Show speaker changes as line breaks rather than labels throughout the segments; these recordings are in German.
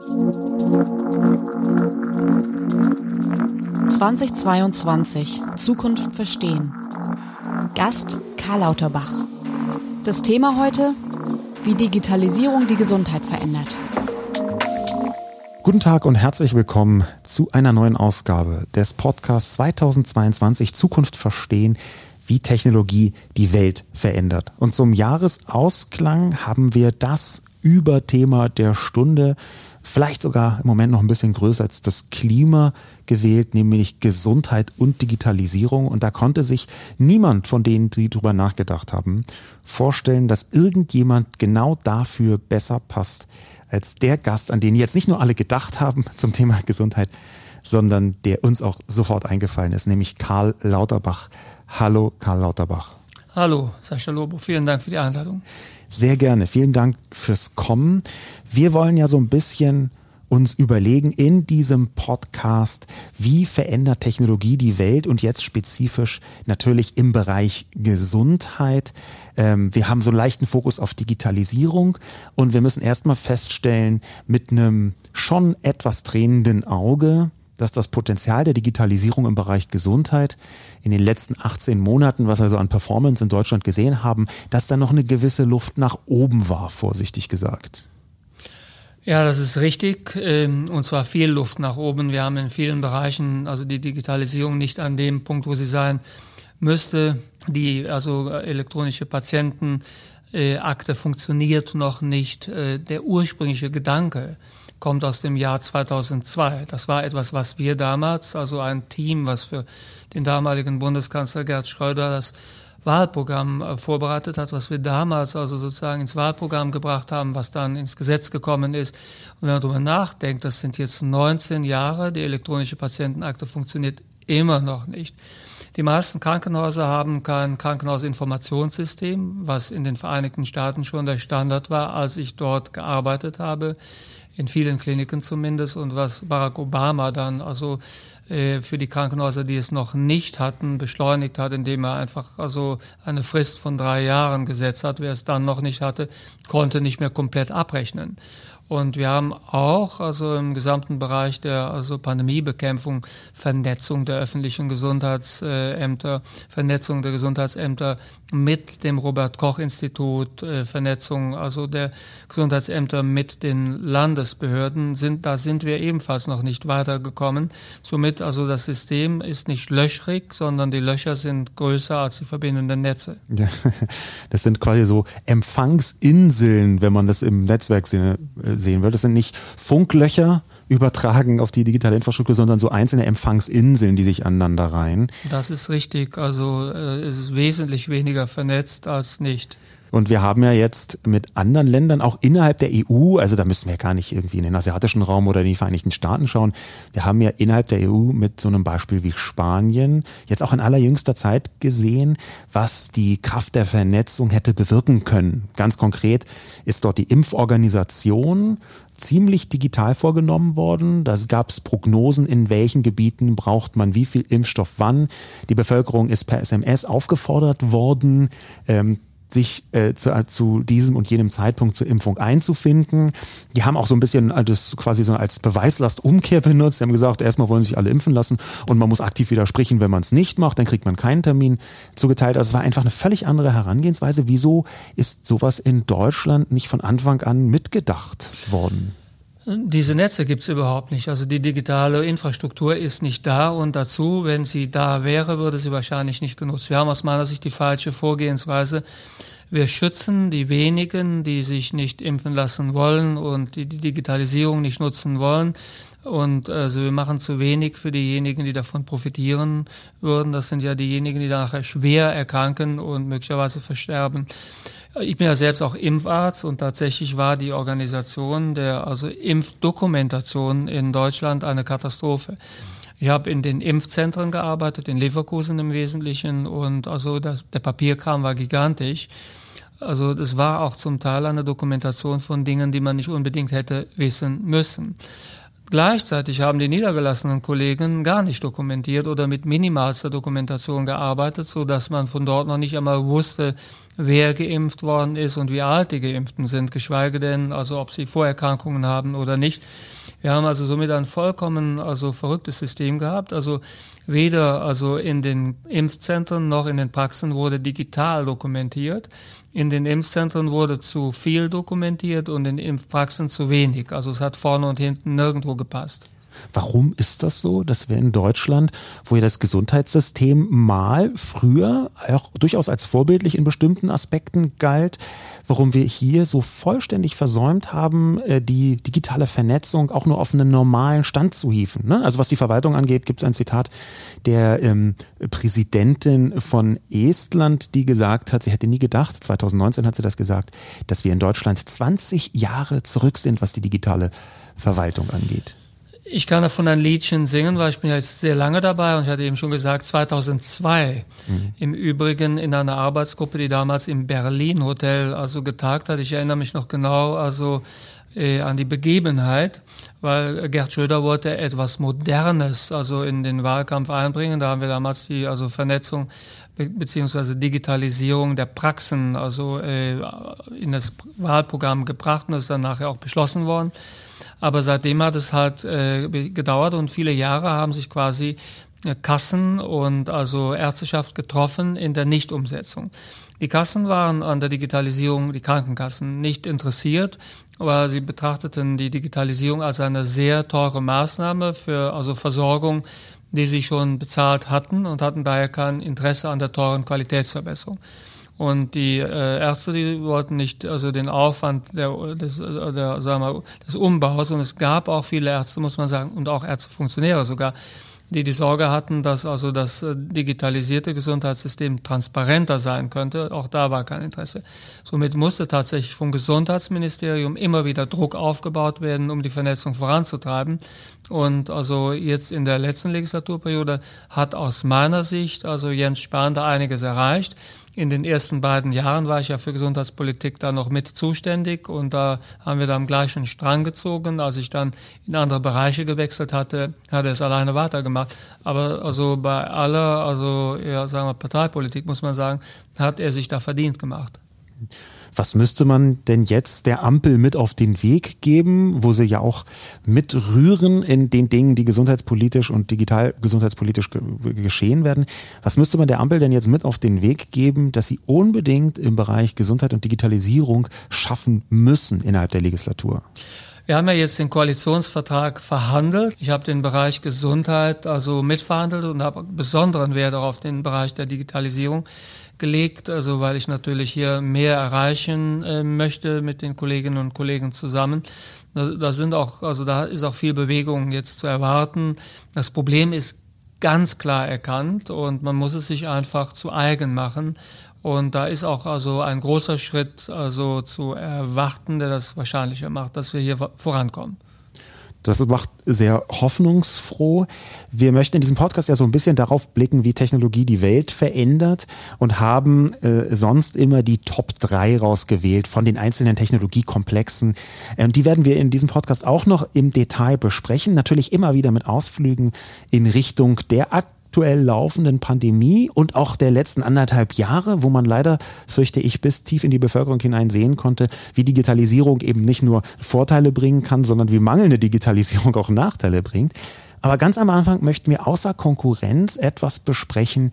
2022 Zukunft verstehen. Gast Karl Lauterbach. Das Thema heute, wie Digitalisierung die Gesundheit verändert.
Guten Tag und herzlich willkommen zu einer neuen Ausgabe des Podcasts 2022 Zukunft verstehen, wie Technologie die Welt verändert. Und zum Jahresausklang haben wir das Überthema der Stunde, vielleicht sogar im Moment noch ein bisschen größer als das Klima gewählt, nämlich Gesundheit und Digitalisierung. Und da konnte sich niemand von denen, die darüber nachgedacht haben, vorstellen, dass irgendjemand genau dafür besser passt als der Gast, an den jetzt nicht nur alle gedacht haben zum Thema Gesundheit, sondern der uns auch sofort eingefallen ist, nämlich Karl Lauterbach. Hallo, Karl Lauterbach.
Hallo, Sascha Lobo. Vielen Dank für die Einladung.
Sehr gerne. Vielen Dank fürs Kommen. Wir wollen ja so ein bisschen uns überlegen in diesem Podcast, wie verändert Technologie die Welt und jetzt spezifisch natürlich im Bereich Gesundheit. Ähm, wir haben so einen leichten Fokus auf Digitalisierung und wir müssen erstmal feststellen, mit einem schon etwas tränenden Auge, dass das Potenzial der Digitalisierung im Bereich Gesundheit in den letzten 18 Monaten, was wir so an Performance in Deutschland gesehen haben, dass da noch eine gewisse Luft nach oben war, vorsichtig gesagt.
Ja, das ist richtig. Ähm, und zwar viel Luft nach oben. Wir haben in vielen Bereichen also die Digitalisierung nicht an dem Punkt, wo sie sein müsste. Die also elektronische Patientenakte funktioniert noch nicht. Äh, der ursprüngliche Gedanke, kommt aus dem Jahr 2002. Das war etwas, was wir damals, also ein Team, was für den damaligen Bundeskanzler Gerd Schröder das Wahlprogramm äh, vorbereitet hat, was wir damals also sozusagen ins Wahlprogramm gebracht haben, was dann ins Gesetz gekommen ist. Und wenn man darüber nachdenkt, das sind jetzt 19 Jahre, die elektronische Patientenakte funktioniert immer noch nicht. Die meisten Krankenhäuser haben kein Krankenhausinformationssystem, was in den Vereinigten Staaten schon der Standard war, als ich dort gearbeitet habe in vielen Kliniken zumindest und was Barack Obama dann also äh, für die Krankenhäuser, die es noch nicht hatten, beschleunigt hat, indem er einfach also eine Frist von drei Jahren gesetzt hat. Wer es dann noch nicht hatte, konnte nicht mehr komplett abrechnen. Und wir haben auch also im gesamten Bereich der also Pandemiebekämpfung Vernetzung der öffentlichen Gesundheitsämter, Vernetzung der Gesundheitsämter mit dem Robert Koch Institut, äh, Vernetzung also der Gesundheitsämter mit den Landesbehörden sind da sind wir ebenfalls noch nicht weitergekommen. Somit also das System ist nicht löchrig, sondern die Löcher sind größer als die verbindenden Netze.
Ja, das sind quasi so Empfangsinseln, wenn man das im Netzwerksinne äh, sehen will. Das sind nicht Funklöcher übertragen auf die digitale Infrastruktur, sondern so einzelne Empfangsinseln, die sich aneinander reihen.
Das ist richtig. Also äh, es ist wesentlich weniger vernetzt als nicht.
Und wir haben ja jetzt mit anderen Ländern, auch innerhalb der EU, also da müssen wir gar nicht irgendwie in den asiatischen Raum oder in die Vereinigten Staaten schauen. Wir haben ja innerhalb der EU mit so einem Beispiel wie Spanien jetzt auch in allerjüngster Zeit gesehen, was die Kraft der Vernetzung hätte bewirken können. Ganz konkret ist dort die Impforganisation ziemlich digital vorgenommen worden. Da gab es Prognosen, in welchen Gebieten braucht man wie viel Impfstoff wann. Die Bevölkerung ist per SMS aufgefordert worden, ähm, sich äh, zu, äh, zu diesem und jenem Zeitpunkt zur Impfung einzufinden. Die haben auch so ein bisschen äh, das quasi so als Beweislastumkehr benutzt. Die haben gesagt, erstmal wollen sich alle impfen lassen und man muss aktiv widersprechen, wenn man es nicht macht, dann kriegt man keinen Termin zugeteilt. Also es war einfach eine völlig andere Herangehensweise. Wieso ist sowas in Deutschland nicht von Anfang an mitgedacht worden?
Diese Netze gibt es überhaupt nicht. Also die digitale Infrastruktur ist nicht da und dazu, wenn sie da wäre, würde sie wahrscheinlich nicht genutzt. Wir haben aus meiner Sicht die falsche Vorgehensweise. Wir schützen die wenigen, die sich nicht impfen lassen wollen und die die Digitalisierung nicht nutzen wollen. Und also wir machen zu wenig für diejenigen, die davon profitieren würden. Das sind ja diejenigen, die nachher schwer erkranken und möglicherweise versterben. Ich bin ja selbst auch Impfarzt und tatsächlich war die Organisation der also Impfdokumentation in Deutschland eine Katastrophe. Ich habe in den Impfzentren gearbeitet, in Leverkusen im Wesentlichen und also das, der Papierkram war gigantisch. Also das war auch zum Teil eine Dokumentation von Dingen, die man nicht unbedingt hätte wissen müssen. Gleichzeitig haben die niedergelassenen Kollegen gar nicht dokumentiert oder mit minimalster Dokumentation gearbeitet, so dass man von dort noch nicht einmal wusste, wer geimpft worden ist und wie alt die Geimpften sind, geschweige denn, also ob sie Vorerkrankungen haben oder nicht. Wir haben also somit ein vollkommen also verrücktes System gehabt. Also weder also in den Impfzentren noch in den Praxen wurde digital dokumentiert. In den Impfzentren wurde zu viel dokumentiert und in den Impfpraxen zu wenig. Also es hat vorne und hinten nirgendwo gepasst.
Warum ist das so, dass wir in Deutschland, wo ja das Gesundheitssystem mal früher auch durchaus als vorbildlich in bestimmten Aspekten galt, warum wir hier so vollständig versäumt haben, äh, die digitale Vernetzung auch nur auf einen normalen Stand zu hieven. Ne? Also was die Verwaltung angeht, gibt es ein Zitat der ähm, Präsidentin von Estland, die gesagt hat, sie hätte nie gedacht, 2019 hat sie das gesagt, dass wir in Deutschland 20 Jahre zurück sind, was die digitale Verwaltung angeht.
Ich kann davon ein Liedchen singen, weil ich bin ja jetzt sehr lange dabei und ich hatte eben schon gesagt, 2002 mhm. im Übrigen in einer Arbeitsgruppe, die damals im Berlin Hotel also getagt hat. Ich erinnere mich noch genau also äh, an die Begebenheit, weil Gerd Schröder wollte etwas Modernes also in den Wahlkampf einbringen. Da haben wir damals die also Vernetzung be beziehungsweise Digitalisierung der Praxen also äh, in das Wahlprogramm gebracht und das ist dann nachher auch beschlossen worden. Aber seitdem hat es halt äh, gedauert und viele Jahre haben sich quasi äh, Kassen und also Ärzteschaft getroffen in der Nichtumsetzung. Die Kassen waren an der Digitalisierung, die Krankenkassen, nicht interessiert, aber sie betrachteten die Digitalisierung als eine sehr teure Maßnahme für also Versorgung, die sie schon bezahlt hatten und hatten daher kein Interesse an der teuren Qualitätsverbesserung. Und die äh, Ärzte, die wollten nicht also den Aufwand der, des, der, sagen wir, des Umbaus. Und es gab auch viele Ärzte, muss man sagen, und auch Ärztefunktionäre sogar, die die Sorge hatten, dass also das äh, digitalisierte Gesundheitssystem transparenter sein könnte. Auch da war kein Interesse. Somit musste tatsächlich vom Gesundheitsministerium immer wieder Druck aufgebaut werden, um die Vernetzung voranzutreiben. Und also jetzt in der letzten Legislaturperiode hat aus meiner Sicht also Jens Spahn da einiges erreicht in den ersten beiden Jahren war ich ja für Gesundheitspolitik da noch mit zuständig und da haben wir da am gleichen Strang gezogen. Als ich dann in andere Bereiche gewechselt hatte, hat er es alleine weitergemacht. Aber also bei aller, also ja, sagen wir Parteipolitik muss man sagen, hat er sich da verdient gemacht.
Was müsste man denn jetzt der Ampel mit auf den Weg geben, wo sie ja auch mitrühren in den Dingen, die gesundheitspolitisch und digital gesundheitspolitisch ge geschehen werden? Was müsste man der Ampel denn jetzt mit auf den Weg geben, dass sie unbedingt im Bereich Gesundheit und Digitalisierung schaffen müssen innerhalb der Legislatur?
Wir haben ja jetzt den Koalitionsvertrag verhandelt. Ich habe den Bereich Gesundheit also mitverhandelt und habe besonderen Wert auf den Bereich der Digitalisierung gelegt, also weil ich natürlich hier mehr erreichen äh, möchte mit den Kolleginnen und Kollegen zusammen. Da, da sind auch, also da ist auch viel Bewegung jetzt zu erwarten. Das Problem ist ganz klar erkannt und man muss es sich einfach zu eigen machen. Und da ist auch also ein großer Schritt also zu erwarten, der das wahrscheinlicher macht, dass wir hier vorankommen.
Das macht sehr hoffnungsfroh. Wir möchten in diesem Podcast ja so ein bisschen darauf blicken, wie Technologie die Welt verändert und haben äh, sonst immer die Top 3 rausgewählt von den einzelnen Technologiekomplexen. Ähm, die werden wir in diesem Podcast auch noch im Detail besprechen. Natürlich immer wieder mit Ausflügen in Richtung der Akt aktuell laufenden Pandemie und auch der letzten anderthalb Jahre, wo man leider, fürchte ich, bis tief in die Bevölkerung hinein sehen konnte, wie Digitalisierung eben nicht nur Vorteile bringen kann, sondern wie mangelnde Digitalisierung auch Nachteile bringt. Aber ganz am Anfang möchten wir außer Konkurrenz etwas besprechen,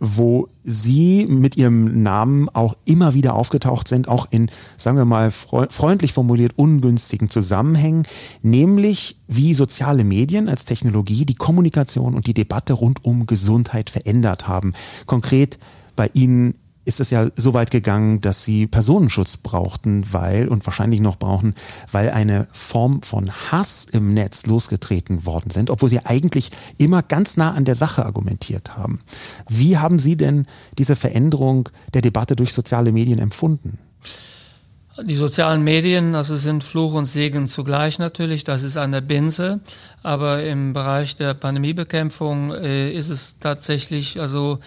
wo Sie mit Ihrem Namen auch immer wieder aufgetaucht sind, auch in, sagen wir mal, freundlich formuliert ungünstigen Zusammenhängen, nämlich wie soziale Medien als Technologie die Kommunikation und die Debatte rund um Gesundheit verändert haben. Konkret bei Ihnen ist es ja so weit gegangen, dass sie Personenschutz brauchten, weil und wahrscheinlich noch brauchen, weil eine Form von Hass im Netz losgetreten worden sind, obwohl sie eigentlich immer ganz nah an der Sache argumentiert haben. Wie haben Sie denn diese Veränderung der Debatte durch soziale Medien empfunden?
Die sozialen Medien, also sind Fluch und Segen zugleich natürlich, das ist eine Binse, aber im Bereich der Pandemiebekämpfung äh, ist es tatsächlich also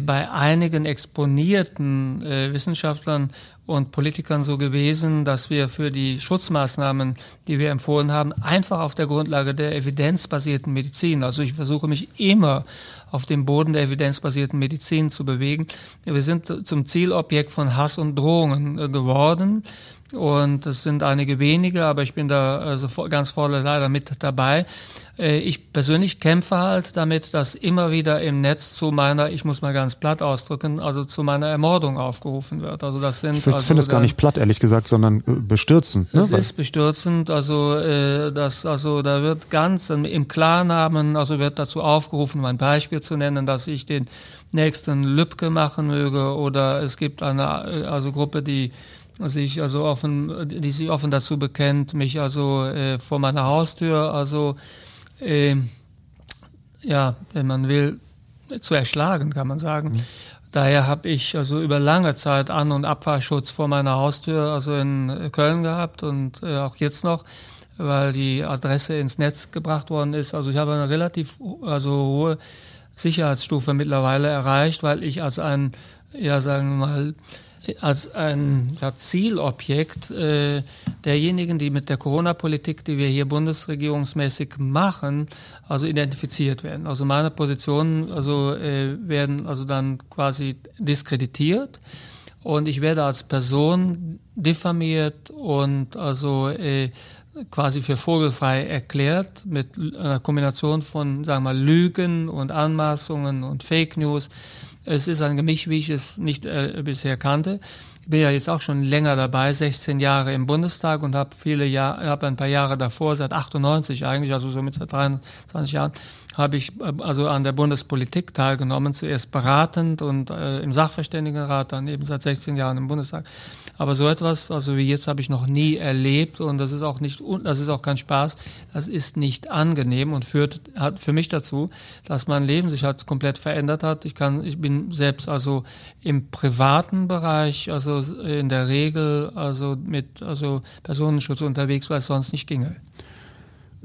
bei einigen exponierten äh, Wissenschaftlern und Politikern so gewesen, dass wir für die Schutzmaßnahmen, die wir empfohlen haben, einfach auf der Grundlage der evidenzbasierten Medizin, also ich versuche mich immer auf dem Boden der evidenzbasierten Medizin zu bewegen. Wir sind zum Zielobjekt von Hass und Drohungen äh, geworden. Und es sind einige wenige, aber ich bin da also ganz vorne leider mit dabei. Äh, ich persönlich kämpfe halt damit, dass immer wieder im Netz zu meiner, ich muss mal ganz platt ausdrücken, also zu meiner Ermordung aufgerufen wird. Also das sind.
Ich finde
also
es gar nicht platt, ehrlich gesagt, sondern äh, bestürzend.
Ne? Es ist bestürzend. Also äh, das, also da wird ganz im Klarnamen, also wird dazu aufgerufen, um ein Beispiel zu nennen, dass ich den nächsten Lübcke machen möge oder es gibt eine also Gruppe, die sich also offen, die sich offen dazu bekennt, mich also äh, vor meiner Haustür also äh, ja, wenn man will, zu erschlagen, kann man sagen. Mhm. Daher habe ich also über lange Zeit An- und Abfahrschutz vor meiner Haustür, also in Köln gehabt und äh, auch jetzt noch, weil die Adresse ins Netz gebracht worden ist. Also ich habe eine relativ also hohe Sicherheitsstufe mittlerweile erreicht, weil ich als ein, ja sagen wir mal, als ein ja, Zielobjekt äh, derjenigen, die mit der Corona-Politik, die wir hier bundesregierungsmäßig machen, also identifiziert werden. Also meine Positionen also, äh, werden also dann quasi diskreditiert und ich werde als Person diffamiert und also äh, quasi für vogelfrei erklärt mit einer Kombination von, sagen wir mal, Lügen und Anmaßungen und Fake News. Es ist ein Gemisch, wie ich es nicht äh, bisher kannte. Ich bin ja jetzt auch schon länger dabei, 16 Jahre im Bundestag und habe viele Jahre, habe ein paar Jahre davor, seit 98 eigentlich, also so mit 23 Jahren, habe ich äh, also an der Bundespolitik teilgenommen, zuerst beratend und äh, im Sachverständigenrat, dann eben seit 16 Jahren im Bundestag. Aber so etwas, also wie jetzt, habe ich noch nie erlebt und das ist auch nicht, das ist auch kein Spaß. Das ist nicht angenehm und führt hat für mich dazu, dass mein Leben sich halt komplett verändert hat. Ich kann, ich bin selbst also im privaten Bereich, also in der Regel, also mit also Personenschutz unterwegs, weil es sonst nicht ginge.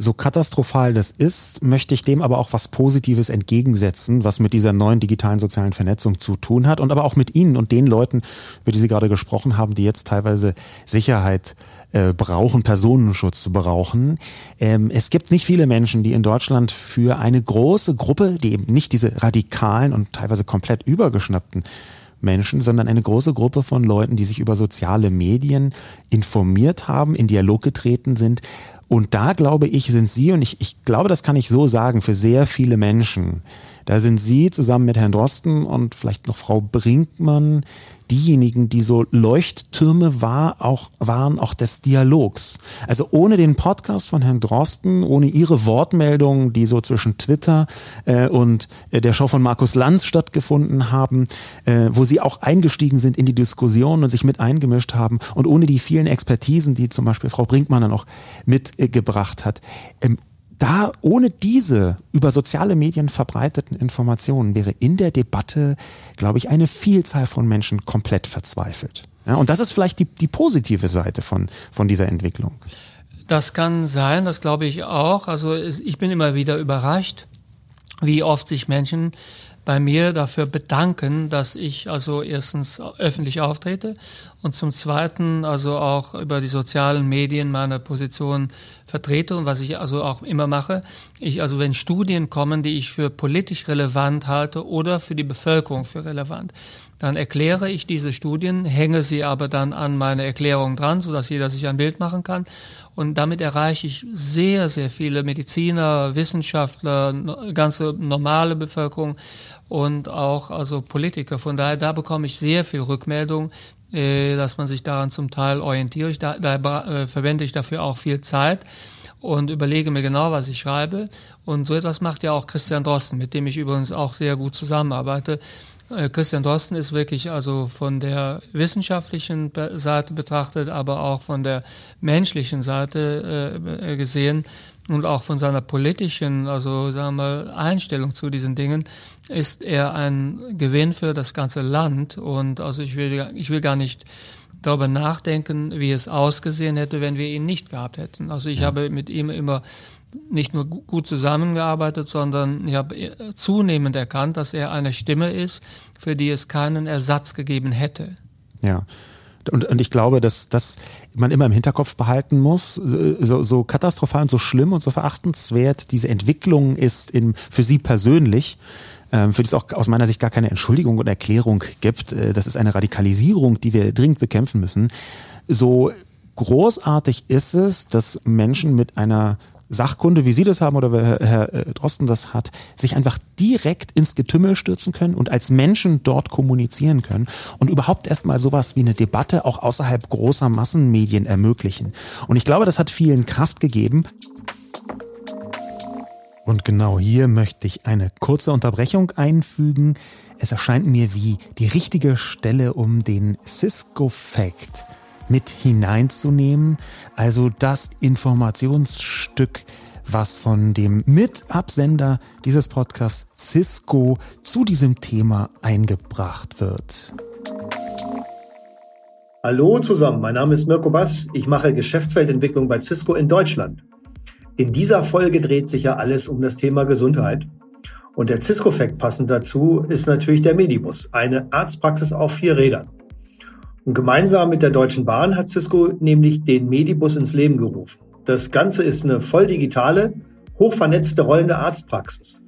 So katastrophal das ist, möchte ich dem aber auch was Positives entgegensetzen, was mit dieser neuen digitalen sozialen Vernetzung zu tun hat und aber auch mit Ihnen und den Leuten, über die Sie gerade gesprochen haben, die jetzt teilweise Sicherheit äh, brauchen, Personenschutz brauchen. Ähm, es gibt nicht viele Menschen, die in Deutschland für eine große Gruppe, die eben nicht diese radikalen und teilweise komplett übergeschnappten Menschen, sondern eine große Gruppe von Leuten, die sich über soziale Medien informiert haben, in Dialog getreten sind und da glaube ich, sind Sie, und ich, ich glaube, das kann ich so sagen, für sehr viele Menschen, da sind Sie zusammen mit Herrn Drosten und vielleicht noch Frau Brinkmann diejenigen, die so Leuchttürme war, auch, waren, auch des Dialogs. Also ohne den Podcast von Herrn Drosten, ohne Ihre Wortmeldungen, die so zwischen Twitter äh, und äh, der Show von Markus Lanz stattgefunden haben, äh, wo Sie auch eingestiegen sind in die Diskussion und sich mit eingemischt haben und ohne die vielen Expertisen, die zum Beispiel Frau Brinkmann dann auch mitgebracht hat, ähm, da ohne diese über soziale Medien verbreiteten Informationen wäre in der Debatte, glaube ich, eine Vielzahl von Menschen komplett verzweifelt. Ja, und das ist vielleicht die, die positive Seite von, von dieser Entwicklung.
Das kann sein, das glaube ich auch. Also ich bin immer wieder überrascht, wie oft sich Menschen bei mir dafür bedanken, dass ich also erstens öffentlich auftrete und zum Zweiten also auch über die sozialen Medien meine Position vertrete und was ich also auch immer mache. Ich also wenn Studien kommen, die ich für politisch relevant halte oder für die Bevölkerung für relevant, dann erkläre ich diese Studien, hänge sie aber dann an meine Erklärung dran, sodass jeder sich ein Bild machen kann. Und damit erreiche ich sehr, sehr viele Mediziner, Wissenschaftler, ganze normale Bevölkerung und auch also Politiker. Von daher, da bekomme ich sehr viel Rückmeldung, äh, dass man sich daran zum Teil orientiert. Da, da äh, verwende ich dafür auch viel Zeit und überlege mir genau, was ich schreibe. Und so etwas macht ja auch Christian Drosten, mit dem ich übrigens auch sehr gut zusammenarbeite. Äh, Christian Drosten ist wirklich also von der wissenschaftlichen Seite betrachtet, aber auch von der menschlichen Seite äh, gesehen und auch von seiner politischen, also sagen wir mal, Einstellung zu diesen Dingen ist er ein Gewinn für das ganze Land. Und also ich will, ich will gar nicht darüber nachdenken, wie es ausgesehen hätte, wenn wir ihn nicht gehabt hätten. Also ich ja. habe mit ihm immer nicht nur gut zusammengearbeitet, sondern ich habe zunehmend erkannt, dass er eine Stimme ist, für die es keinen Ersatz gegeben hätte.
Ja. Und, und ich glaube, dass das man immer im Hinterkopf behalten muss, äh, so, so katastrophal und so schlimm und so verachtenswert diese Entwicklung ist in, für Sie persönlich, ähm, für die es auch aus meiner Sicht gar keine Entschuldigung und Erklärung gibt. Äh, das ist eine Radikalisierung, die wir dringend bekämpfen müssen. So großartig ist es, dass Menschen mit einer Sachkunde, wie Sie das haben oder Herr äh, Drosten das hat, sich einfach direkt ins Getümmel stürzen können und als Menschen dort kommunizieren können und überhaupt erstmal sowas wie eine Debatte auch außerhalb großer Massenmedien ermöglichen. Und ich glaube, das hat vielen Kraft gegeben. Und genau hier möchte ich eine kurze Unterbrechung einfügen. Es erscheint mir wie die richtige Stelle, um den Cisco-Fact mit hineinzunehmen. Also das Informationsstück, was von dem Mitabsender dieses Podcasts Cisco zu diesem Thema eingebracht wird.
Hallo zusammen, mein Name ist Mirko Bass. Ich mache Geschäftsfeldentwicklung bei Cisco in Deutschland. In dieser Folge dreht sich ja alles um das Thema Gesundheit. Und der Cisco-Fact passend dazu ist natürlich der Medibus, eine Arztpraxis auf vier Rädern. Und gemeinsam mit der Deutschen Bahn hat Cisco nämlich den Medibus ins Leben gerufen. Das Ganze ist eine voll digitale, hochvernetzte rollende Arztpraxis.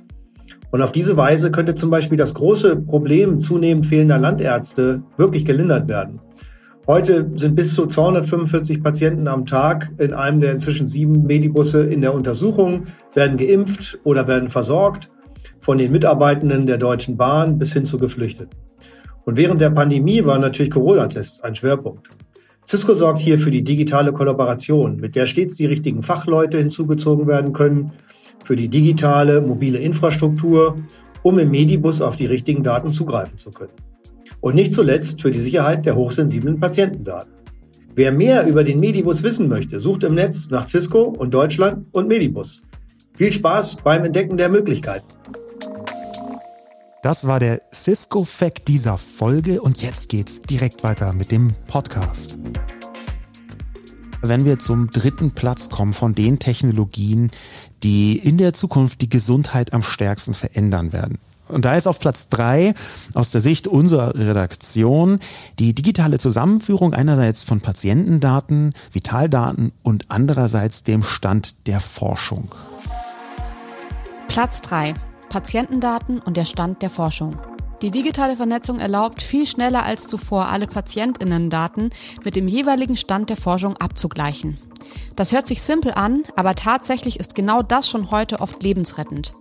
Und auf diese Weise könnte zum Beispiel das große Problem zunehmend fehlender Landärzte wirklich gelindert werden. Heute sind bis zu 245 Patienten am Tag in einem der inzwischen sieben Medibusse in der Untersuchung, werden geimpft oder werden versorgt von den Mitarbeitenden der Deutschen Bahn bis hin zu Geflüchteten. Und während der Pandemie waren natürlich Corona-Tests ein Schwerpunkt. Cisco sorgt hier für die digitale Kollaboration, mit der stets die richtigen Fachleute hinzugezogen werden können, für die digitale mobile Infrastruktur, um im Medibus auf die richtigen Daten zugreifen zu können. Und nicht zuletzt für die Sicherheit der hochsensiblen Patientendaten. Wer mehr über den Medibus wissen möchte, sucht im Netz nach Cisco und Deutschland und Medibus. Viel Spaß beim Entdecken der Möglichkeiten.
Das war der Cisco-Fact dieser Folge und jetzt geht's direkt weiter mit dem Podcast. Wenn wir zum dritten Platz kommen von den Technologien, die in der Zukunft die Gesundheit am stärksten verändern werden. Und da ist auf Platz drei aus der Sicht unserer Redaktion die digitale Zusammenführung einerseits von Patientendaten, Vitaldaten und andererseits dem Stand der Forschung.
Platz drei Patientendaten und der Stand der Forschung. Die digitale Vernetzung erlaubt, viel schneller als zuvor alle Patientinnendaten mit dem jeweiligen Stand der Forschung abzugleichen. Das hört sich simpel an, aber tatsächlich ist genau das schon heute oft lebensrettend.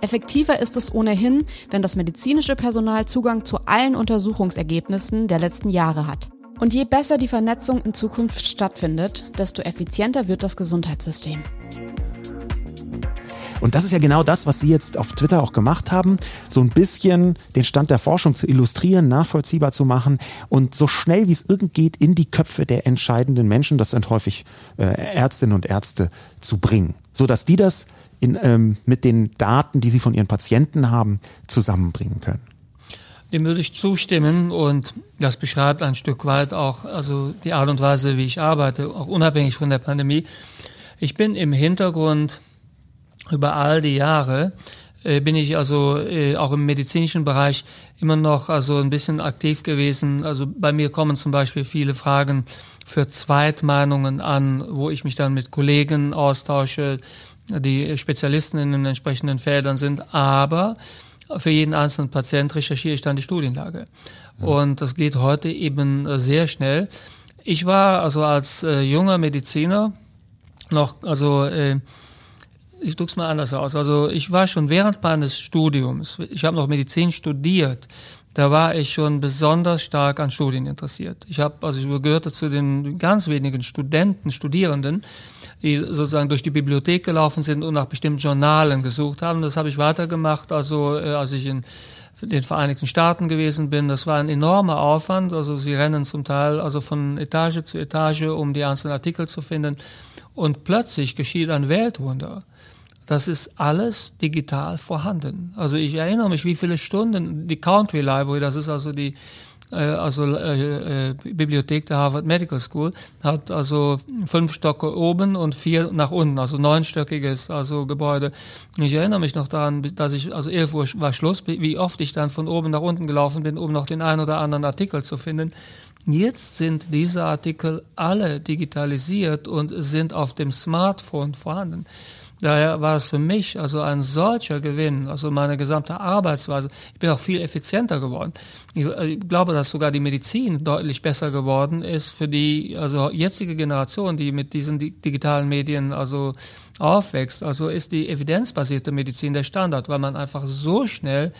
Effektiver ist es ohnehin, wenn das medizinische Personal Zugang zu allen Untersuchungsergebnissen der letzten Jahre hat. Und je besser die Vernetzung in Zukunft stattfindet, desto effizienter wird das Gesundheitssystem.
Und das ist ja genau das, was Sie jetzt auf Twitter auch gemacht haben, so ein bisschen den Stand der Forschung zu illustrieren, nachvollziehbar zu machen und so schnell wie es irgend geht in die Köpfe der entscheidenden Menschen, das sind häufig äh, Ärztinnen und Ärzte, zu bringen, so dass die das in, ähm, mit den Daten, die sie von ihren Patienten haben, zusammenbringen können.
Dem würde ich zustimmen und das beschreibt ein Stück weit auch also die Art und Weise, wie ich arbeite, auch unabhängig von der Pandemie. Ich bin im Hintergrund über all die Jahre äh, bin ich also äh, auch im medizinischen Bereich immer noch also ein bisschen aktiv gewesen. Also bei mir kommen zum Beispiel viele Fragen für Zweitmeinungen an, wo ich mich dann mit Kollegen austausche, die Spezialisten in den entsprechenden Feldern sind. Aber für jeden einzelnen Patient recherchiere ich dann die Studienlage. Und das geht heute eben sehr schnell. Ich war also als äh, junger Mediziner noch, also äh, ich drücke es mal anders aus. Also ich war schon während meines Studiums, ich habe noch Medizin studiert, da war ich schon besonders stark an Studien interessiert. Ich habe, also ich gehörte zu den ganz wenigen Studenten, Studierenden, die sozusagen durch die Bibliothek gelaufen sind und nach bestimmten Journalen gesucht haben. Das habe ich weitergemacht, also äh, als ich in den Vereinigten Staaten gewesen bin. Das war ein enormer Aufwand. Also sie rennen zum Teil also von Etage zu Etage, um die einzelnen Artikel zu finden. Und plötzlich geschieht ein Weltwunder. Das ist alles digital vorhanden. Also ich erinnere mich, wie viele Stunden die Country Library, das ist also die äh, also äh, äh, Bibliothek der Harvard Medical School hat also fünf Stocke oben und vier nach unten, also neunstöckiges also Gebäude. Ich erinnere mich noch daran, dass ich also 11 Uhr war Schluss, wie oft ich dann von oben nach unten gelaufen bin, um noch den einen oder anderen Artikel zu finden. Jetzt sind diese Artikel alle digitalisiert und sind auf dem Smartphone vorhanden. Daher war es für mich also ein solcher Gewinn, also meine gesamte Arbeitsweise. Ich bin auch viel effizienter geworden. Ich, äh, ich, glaube, dass sogar die Medizin deutlich besser geworden ist für die also jetzige Generation, die mit diesen digitalen Medien also aufwächst. Also ist die evidenzbasierte Medizin der Standard, weil man einfach so schnell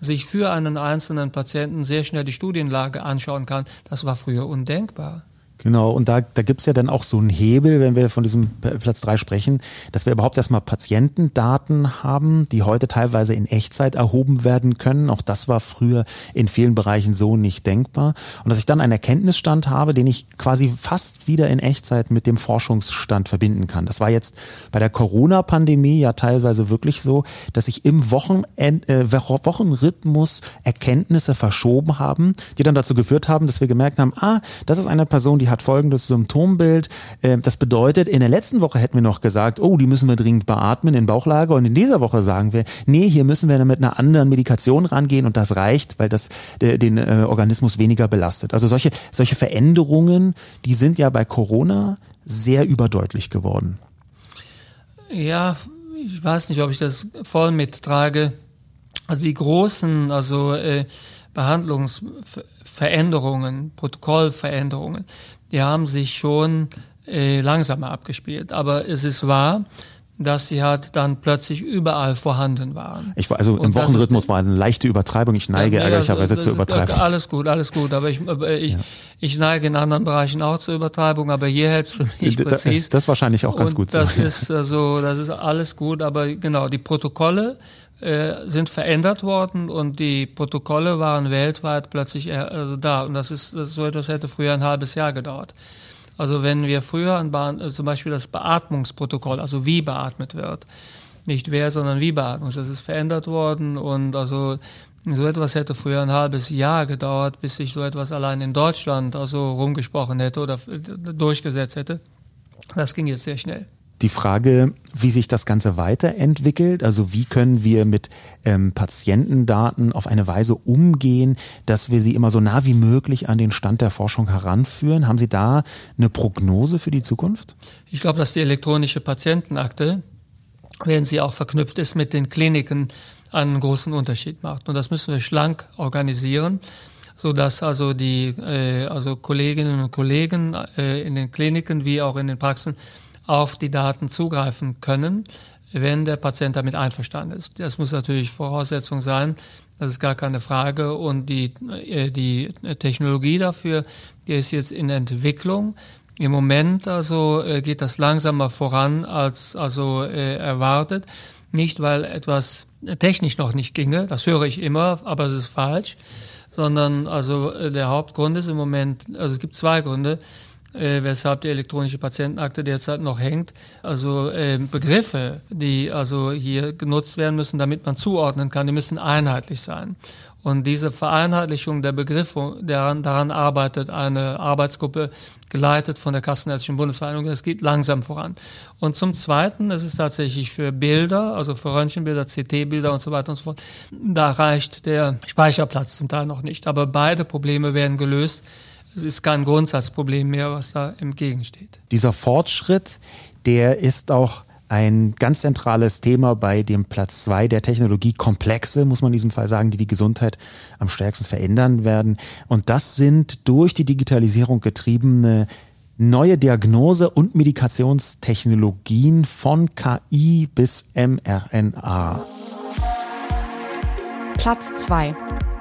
sich für einen einzelnen Patienten sehr schnell die Studienlage anschauen kann. Das war früher undenkbar.
Genau, und da, da gibt ja dann auch so einen Hebel, wenn wir von diesem Platz drei sprechen, dass wir überhaupt erstmal Patientendaten haben, die heute teilweise in Echtzeit erhoben werden können. Auch das war früher in vielen Bereichen so nicht denkbar. Und dass ich dann einen Erkenntnisstand habe, den ich quasi fast wieder in Echtzeit mit dem Forschungsstand verbinden kann. Das war jetzt bei der Corona-Pandemie ja teilweise wirklich so, dass sich im Wochenend, äh, Wochenrhythmus Erkenntnisse verschoben haben, die dann dazu geführt haben, dass wir gemerkt haben, ah, das ist eine Person, die hat folgendes Symptombild. Ähm, das bedeutet, in der letzten Woche hätten wir noch gesagt, oh, die müssen wir dringend beatmen in Bauchlage. Und in dieser Woche sagen wir, nee, hier müssen wir mit einer anderen Medikation rangehen und das reicht, weil das den äh, Organismus weniger belastet. Also solche, solche Veränderungen, die sind ja bei Corona sehr überdeutlich geworden.
Ja, ich weiß nicht, ob ich das voll mittrage. Also die großen, also äh, Behandlungsveränderungen, Protokollveränderungen, die haben sich schon äh, langsamer abgespielt. Aber es ist wahr, dass sie halt dann plötzlich überall vorhanden waren.
Ich war, also im Wochenrhythmus war eine leichte Übertreibung. Ich neige ja, ärgerlicherweise also, zur Übertreibung.
Alles gut, alles gut. Aber ich, ich, ja. ich neige in anderen Bereichen auch zur Übertreibung, aber hier hält es für mich präzise.
Das, das wahrscheinlich auch ganz und gut.
Das ist also, das ist alles gut, aber genau, die Protokolle äh, sind verändert worden und die Protokolle waren weltweit plötzlich äh, also da. Und das ist, das so etwas hätte früher ein halbes Jahr gedauert. Also wenn wir früher an Bahn, also zum Beispiel das Beatmungsprotokoll, also wie beatmet wird, nicht wer, sondern wie beatmet, das ist verändert worden und also so etwas hätte früher ein halbes Jahr gedauert, bis sich so etwas allein in Deutschland also rumgesprochen hätte oder durchgesetzt hätte. Das ging jetzt sehr schnell
die Frage, wie sich das Ganze weiterentwickelt. Also wie können wir mit ähm, Patientendaten auf eine Weise umgehen, dass wir sie immer so nah wie möglich an den Stand der Forschung heranführen? Haben Sie da eine Prognose für die Zukunft?
Ich glaube, dass die elektronische Patientenakte, wenn sie auch verknüpft ist mit den Kliniken, einen großen Unterschied macht. Und das müssen wir schlank organisieren so dass also die äh, also Kolleginnen und Kollegen äh, in den Kliniken wie auch in den Praxen auf die Daten zugreifen können, wenn der Patient damit einverstanden ist. Das muss natürlich Voraussetzung sein, das ist gar keine Frage. Und die, äh, die Technologie dafür, die ist jetzt in Entwicklung. Im Moment also äh, geht das langsamer voran als also äh, erwartet. Nicht, weil etwas technisch noch nicht ginge, das höre ich immer, aber es ist falsch, sondern also der Hauptgrund ist im Moment, also es gibt zwei Gründe äh, weshalb die elektronische Patientenakte derzeit noch hängt. Also äh, Begriffe, die also hier genutzt werden müssen, damit man zuordnen kann, die müssen einheitlich sein. Und diese Vereinheitlichung der Begriffe, daran, daran arbeitet eine Arbeitsgruppe, geleitet von der Kassenärztlichen Bundesvereinigung. Das geht langsam voran. Und zum Zweiten, es ist tatsächlich für Bilder, also für Röntgenbilder, CT-Bilder und so weiter und so fort, da reicht der Speicherplatz zum Teil noch nicht. Aber beide Probleme werden gelöst es ist kein Grundsatzproblem mehr, was da entgegensteht.
Dieser Fortschritt, der ist auch ein ganz zentrales Thema bei dem Platz zwei der Technologiekomplexe, muss man in diesem Fall sagen, die die Gesundheit am stärksten verändern werden. Und das sind durch die Digitalisierung getriebene neue Diagnose- und Medikationstechnologien von KI bis mRNA.
Platz zwei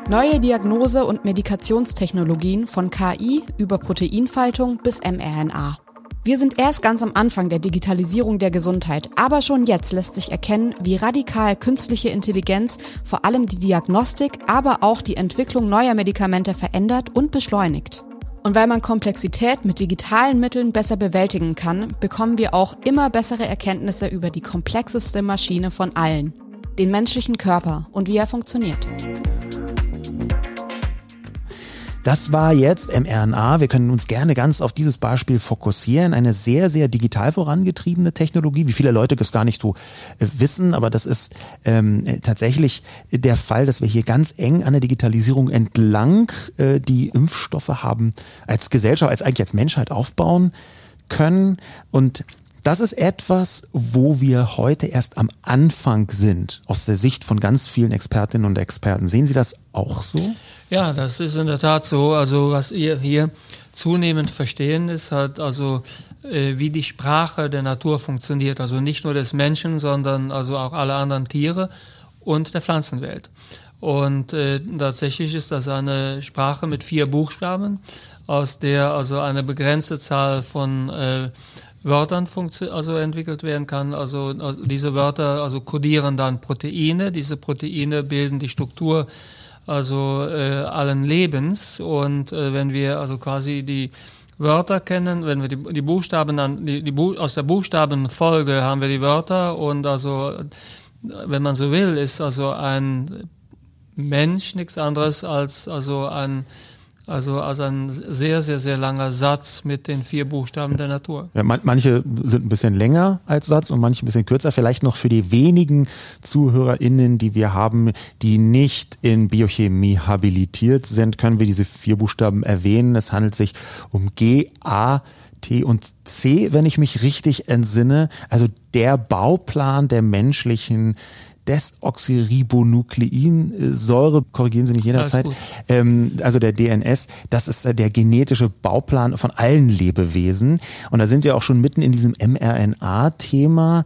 Neue Diagnose- und Medikationstechnologien von KI über Proteinfaltung bis mRNA. Wir sind erst ganz am Anfang der Digitalisierung der Gesundheit, aber schon jetzt lässt sich erkennen, wie radikal künstliche Intelligenz vor allem die Diagnostik, aber auch die Entwicklung neuer Medikamente verändert und beschleunigt. Und weil man Komplexität mit digitalen Mitteln besser bewältigen kann, bekommen wir auch immer bessere Erkenntnisse über die komplexeste Maschine von allen, den menschlichen Körper und wie er funktioniert.
Das war jetzt mRNA. Wir können uns gerne ganz auf dieses Beispiel fokussieren. Eine sehr, sehr digital vorangetriebene Technologie, wie viele Leute das gar nicht so äh, wissen, aber das ist ähm, tatsächlich der Fall, dass wir hier ganz eng an der Digitalisierung entlang äh, die Impfstoffe haben als Gesellschaft, als eigentlich als Menschheit aufbauen können. Und das ist etwas, wo wir heute erst am Anfang sind, aus der Sicht von ganz vielen Expertinnen und Experten. Sehen Sie das auch so?
Ja, das ist in der Tat so. Also was ihr hier zunehmend verstehen ist halt also äh, wie die Sprache der Natur funktioniert. Also nicht nur des Menschen, sondern also auch alle anderen Tiere und der Pflanzenwelt. Und äh, tatsächlich ist das eine Sprache mit vier Buchstaben, aus der also eine begrenzte Zahl von äh, Wörtern also entwickelt werden kann. Also, also diese Wörter also kodieren dann Proteine. Diese Proteine bilden die Struktur also äh, allen Lebens. Und äh, wenn wir also quasi die Wörter kennen, wenn wir die, die Buchstaben an die, die aus der Buchstabenfolge haben wir die Wörter und also wenn man so will, ist also ein Mensch nichts anderes als also ein also, also ein sehr, sehr, sehr langer Satz mit den vier Buchstaben der Natur.
Ja, man, manche sind ein bisschen länger als Satz und manche ein bisschen kürzer. Vielleicht noch für die wenigen ZuhörerInnen, die wir haben, die nicht in Biochemie habilitiert sind, können wir diese vier Buchstaben erwähnen. Es handelt sich um G, A, T und C, wenn ich mich richtig entsinne. Also der Bauplan der menschlichen Desoxyribonukleinsäure, korrigieren Sie mich jederzeit, ähm, also der DNS, das ist der genetische Bauplan von allen Lebewesen. Und da sind wir auch schon mitten in diesem mRNA-Thema.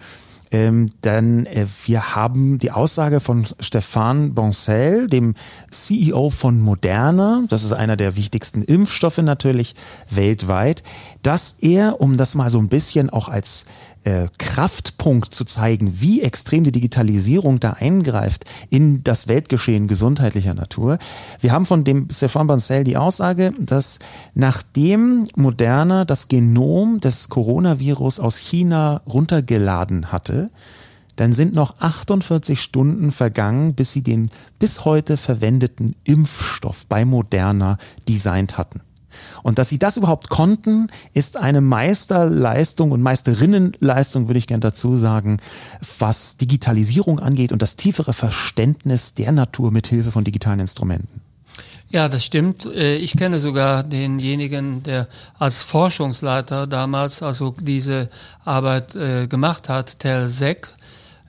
Ähm, dann äh, wir haben die Aussage von Stefan Boncel, dem CEO von Moderna, das ist einer der wichtigsten Impfstoffe natürlich weltweit, dass er, um das mal so ein bisschen auch als äh, Kraftpunkt zu zeigen, wie extrem die Digitalisierung da eingreift in das Weltgeschehen gesundheitlicher Natur. Wir haben von dem Stefan Bancel die Aussage, dass nachdem Moderna das Genom des Coronavirus aus China runtergeladen hatte, dann sind noch 48 Stunden vergangen, bis sie den bis heute verwendeten Impfstoff bei Moderna designt hatten. Und dass sie das überhaupt konnten, ist eine Meisterleistung und Meisterinnenleistung, würde ich gern dazu sagen, was Digitalisierung angeht und das tiefere Verständnis der Natur mit Hilfe von digitalen Instrumenten.
Ja, das stimmt. Äh, ich kenne sogar denjenigen, der als Forschungsleiter damals also diese Arbeit äh, gemacht hat, Tel Sek.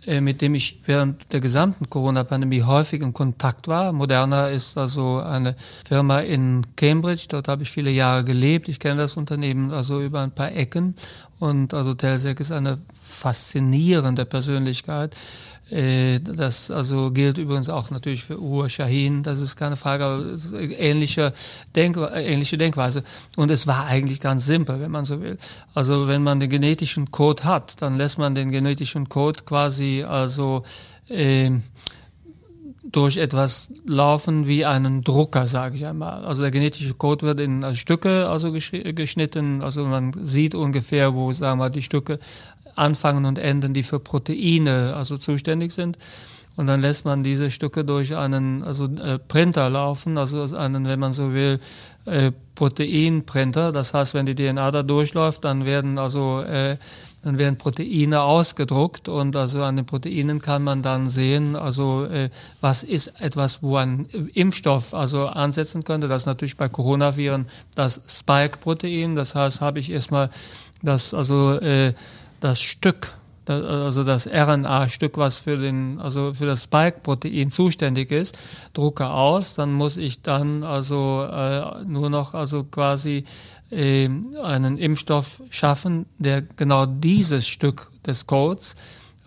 Äh, mit dem ich während der gesamten Corona-Pandemie häufig in Kontakt war. Moderna ist also eine Firma in Cambridge. Dort habe ich viele Jahre gelebt. Ich kenne das Unternehmen also über ein paar Ecken. Und also Telsek ist eine faszinierende Persönlichkeit. Äh, das also gilt übrigens auch natürlich für Ur Shahin, das ist keine Frage, aber ähnliche, Denk ähnliche Denkweise. Und es war eigentlich ganz simpel, wenn man so will. Also wenn man den genetischen Code hat, dann lässt man den genetischen Code quasi also äh, durch etwas laufen wie einen Drucker, sage ich einmal. Also der genetische Code wird in Stücke also geschnitten, also man sieht ungefähr, wo sagen wir die Stücke anfangen und enden, die für Proteine also zuständig sind. Und dann lässt man diese Stücke durch einen also äh, Printer laufen, also einen, wenn man so will, äh, Proteinprinter. Das heißt, wenn die DNA da durchläuft, dann werden also äh, dann werden Proteine ausgedruckt und also an den Proteinen kann man dann sehen, also äh, was ist etwas, wo ein Impfstoff also ansetzen könnte. Das ist natürlich bei Coronaviren das Spike-Protein. Das heißt, habe ich erstmal das also äh, das Stück, also das RNA-Stück, was für den, also für das Spike-Protein zuständig ist, drucke aus, dann muss ich dann also äh, nur noch also quasi äh, einen Impfstoff schaffen, der genau dieses Stück des Codes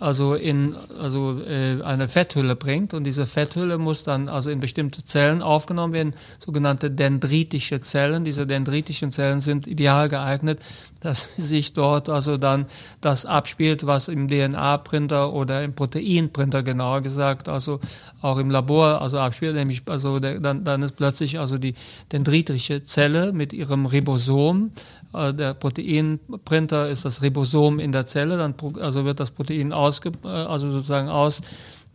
also in also äh, eine Fetthülle bringt und diese Fetthülle muss dann also in bestimmte Zellen aufgenommen werden, sogenannte dendritische Zellen. Diese dendritischen Zellen sind ideal geeignet, dass sich dort also dann das abspielt, was im DNA-Printer oder im Proteinprinter genauer gesagt, also auch im Labor also abspielt, nämlich also der, dann, dann ist plötzlich also die dendritische Zelle mit ihrem Ribosom der Proteinprinter ist das Ribosom in der Zelle, dann also wird das Protein ausge, äh, also sozusagen aus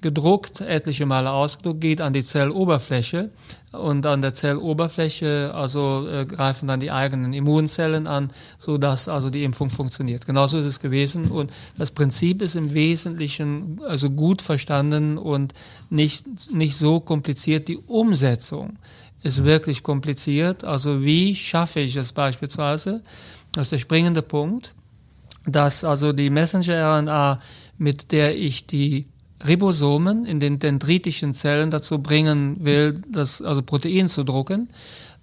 gedruckt, etliche Male ausgedruckt, geht an die Zelloberfläche und an der Zelloberfläche also äh, greifen dann die eigenen Immunzellen an, so dass also die Impfung funktioniert. Genauso ist es gewesen und das Prinzip ist im Wesentlichen also gut verstanden und nicht nicht so kompliziert. Die Umsetzung ist wirklich kompliziert. Also wie schaffe ich es beispielsweise? Das ist der springende Punkt, dass also die Messenger-RNA, mit der ich die Ribosomen in den dendritischen Zellen dazu bringen will, das also Protein zu drucken,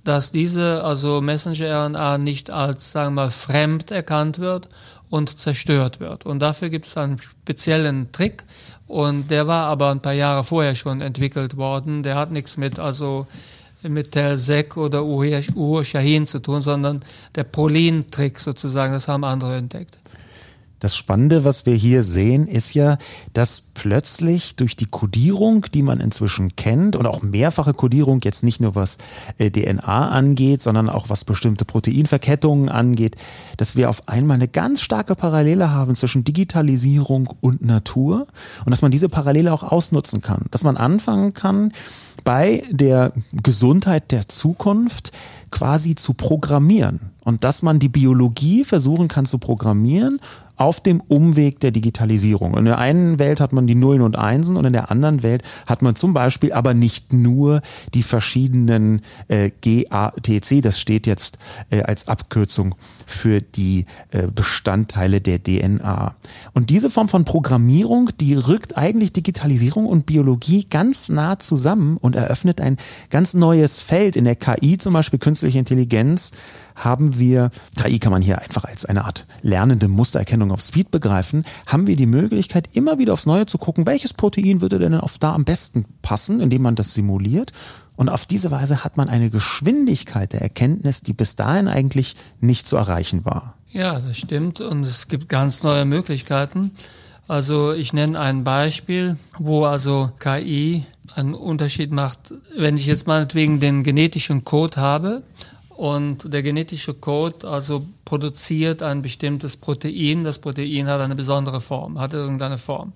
dass diese also Messenger-RNA nicht als, sagen wir mal, fremd erkannt wird und zerstört wird. Und dafür gibt es einen speziellen Trick und der war aber ein paar Jahre vorher schon entwickelt worden. Der hat nichts mit also mit der SEC oder Uhur Shahin zu tun, sondern der Prolin-Trick sozusagen, das haben andere entdeckt.
Das Spannende, was wir hier sehen, ist ja, dass plötzlich durch die Kodierung, die man inzwischen kennt und auch mehrfache Kodierung, jetzt nicht nur was äh, DNA angeht, sondern auch was bestimmte Proteinverkettungen angeht, dass wir auf einmal eine ganz starke Parallele haben zwischen Digitalisierung und Natur und dass man diese Parallele auch ausnutzen kann. Dass man anfangen kann, bei der Gesundheit der Zukunft quasi zu programmieren und dass man die Biologie versuchen kann zu programmieren auf dem Umweg der Digitalisierung. In der einen Welt hat man die Nullen und Einsen und in der anderen Welt hat man zum Beispiel aber nicht nur die verschiedenen äh, GATC, das steht jetzt äh, als Abkürzung für die äh, Bestandteile der DNA. Und diese Form von Programmierung, die rückt eigentlich Digitalisierung und Biologie ganz nah zusammen und eröffnet ein ganz neues Feld. In der KI zum Beispiel künstliche Intelligenz haben wir, KI kann man hier einfach als eine Art lernende Mustererkennung auf Speed begreifen, haben wir die Möglichkeit, immer wieder aufs Neue zu gucken, welches Protein würde denn auf da am besten passen, indem man das simuliert. Und auf diese Weise hat man eine Geschwindigkeit der Erkenntnis, die bis dahin eigentlich nicht zu erreichen war.
Ja, das stimmt. Und es gibt ganz neue Möglichkeiten. Also ich nenne ein Beispiel, wo also KI einen Unterschied macht. Wenn ich jetzt meinetwegen den genetischen Code habe und der genetische Code also produziert ein bestimmtes Protein. Das Protein hat eine besondere Form, hat irgendeine Form.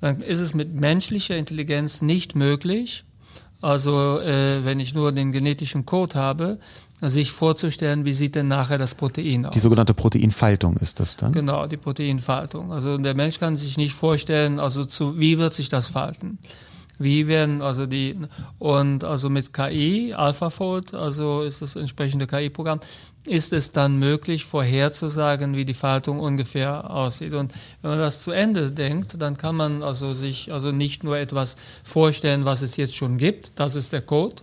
Dann ist es mit menschlicher Intelligenz nicht möglich, also äh, wenn ich nur den genetischen Code habe, sich vorzustellen, wie sieht denn nachher das Protein aus.
Die sogenannte Proteinfaltung ist das dann?
Genau, die Proteinfaltung. Also der Mensch kann sich nicht vorstellen, also zu, wie wird sich das falten. Wie werden also die und also mit KI, AlphaFold, also ist das entsprechende KI-Programm, ist es dann möglich, vorherzusagen, wie die Faltung ungefähr aussieht. Und wenn man das zu Ende denkt, dann kann man also sich also nicht nur etwas vorstellen, was es jetzt schon gibt, das ist der Code,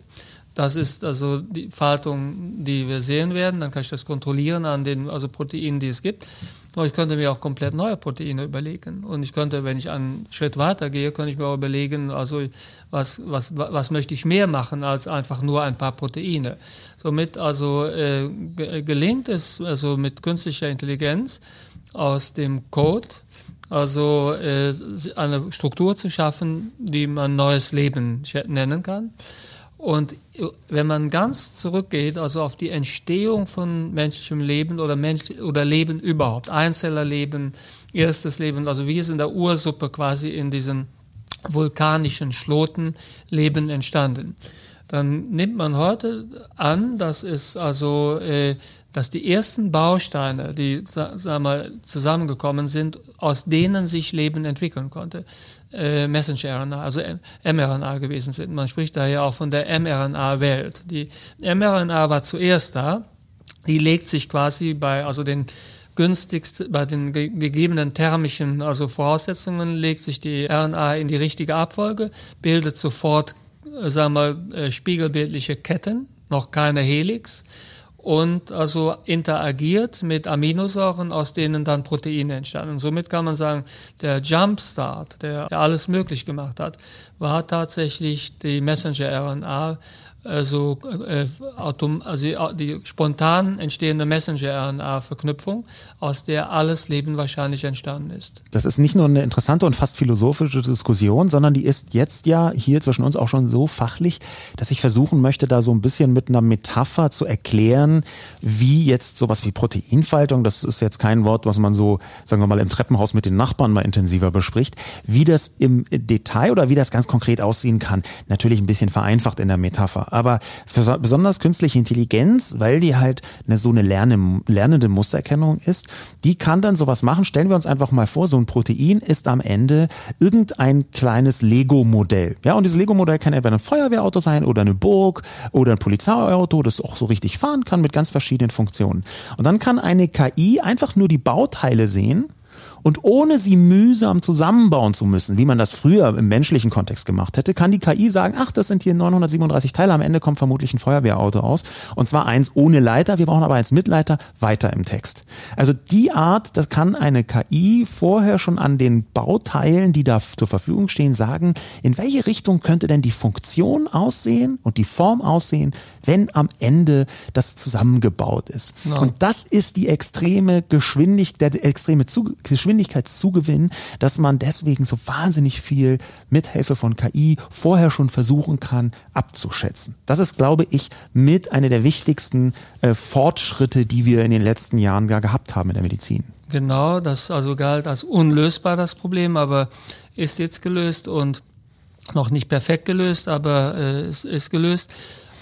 das ist also die Faltung, die wir sehen werden, dann kann ich das kontrollieren an den also Proteinen, die es gibt. Ich könnte mir auch komplett neue Proteine überlegen. Und ich könnte, wenn ich einen Schritt weiter gehe, könnte ich mir auch überlegen, also was, was, was möchte ich mehr machen als einfach nur ein paar Proteine. Somit also äh, gelingt es also mit künstlicher Intelligenz aus dem Code also äh, eine Struktur zu schaffen, die man neues Leben nennen kann. Und wenn man ganz zurückgeht, also auf die Entstehung von menschlichem Leben oder, Mensch, oder Leben überhaupt, Einzellerleben, erstes Leben, also wie es in der Ursuppe quasi in diesen vulkanischen Schloten Leben entstanden, dann nimmt man heute an, dass es also, äh, dass die ersten Bausteine, die wir mal zusammengekommen sind, aus denen sich Leben entwickeln konnte äh, Messenger-RNA, also mRNA gewesen sind. Man spricht daher auch von der mRNA-Welt. Die mRNA war zuerst da, die legt sich quasi bei also den günstigst bei den ge gegebenen thermischen also Voraussetzungen legt sich die RNA in die richtige Abfolge, bildet sofort äh, sagen wir äh, spiegelbildliche Ketten, noch keine Helix und also interagiert mit Aminosäuren, aus denen dann Proteine entstanden. Und somit kann man sagen, der Jumpstart, der alles möglich gemacht hat, war tatsächlich die Messenger-RNA, also, äh, autom also die spontan entstehende Messenger-RNA-Verknüpfung, aus der alles Leben wahrscheinlich entstanden ist.
Das ist nicht nur eine interessante und fast philosophische Diskussion, sondern die ist jetzt ja hier zwischen uns auch schon so fachlich, dass ich versuchen möchte, da so ein bisschen mit einer Metapher zu erklären, wie jetzt sowas wie Proteinfaltung, das ist jetzt kein Wort, was man so, sagen wir mal, im Treppenhaus mit den Nachbarn mal intensiver bespricht, wie das im Detail oder wie das ganz konkret aussehen kann. Natürlich ein bisschen vereinfacht in der Metapher. Aber besonders künstliche Intelligenz, weil die halt eine, so eine lerne, lernende Mustererkennung ist, die kann dann sowas machen. Stellen wir uns einfach mal vor, so ein Protein ist am Ende irgendein kleines Lego-Modell. Ja, und dieses Lego-Modell kann entweder ein Feuerwehrauto sein oder eine Burg oder ein Polizeiauto, das auch so richtig fahren kann mit ganz verschiedenen Funktionen. Und dann kann eine KI einfach nur die Bauteile sehen und ohne sie mühsam zusammenbauen zu müssen, wie man das früher im menschlichen Kontext gemacht hätte, kann die KI sagen, ach, das sind hier 937 Teile, am Ende kommt vermutlich ein Feuerwehrauto aus. Und zwar eins ohne Leiter, wir brauchen aber eins mit Leiter, weiter im Text. Also die Art, das kann eine KI vorher schon an den Bauteilen, die da zur Verfügung stehen, sagen, in welche Richtung könnte denn die Funktion aussehen und die Form aussehen, wenn am Ende das zusammengebaut ist. Ja. Und das ist die extreme Geschwindigkeit, der extreme Geschwindigkeit Geschwindigkeitszugewinn, dass man deswegen so wahnsinnig viel mithilfe von KI vorher schon versuchen kann abzuschätzen. Das ist, glaube ich, mit einer der wichtigsten äh, Fortschritte, die wir in den letzten Jahren gar gehabt haben in der Medizin.
Genau, das also galt als unlösbar das Problem, aber ist jetzt gelöst und noch nicht perfekt gelöst, aber äh, es ist gelöst.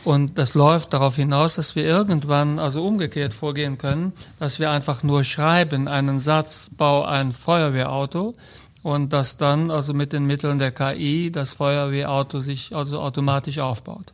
Und das läuft darauf hinaus, dass wir irgendwann also umgekehrt vorgehen können, dass wir einfach nur schreiben, einen Satz, bau ein Feuerwehrauto und dass dann also mit den Mitteln der KI das Feuerwehrauto sich also automatisch aufbaut.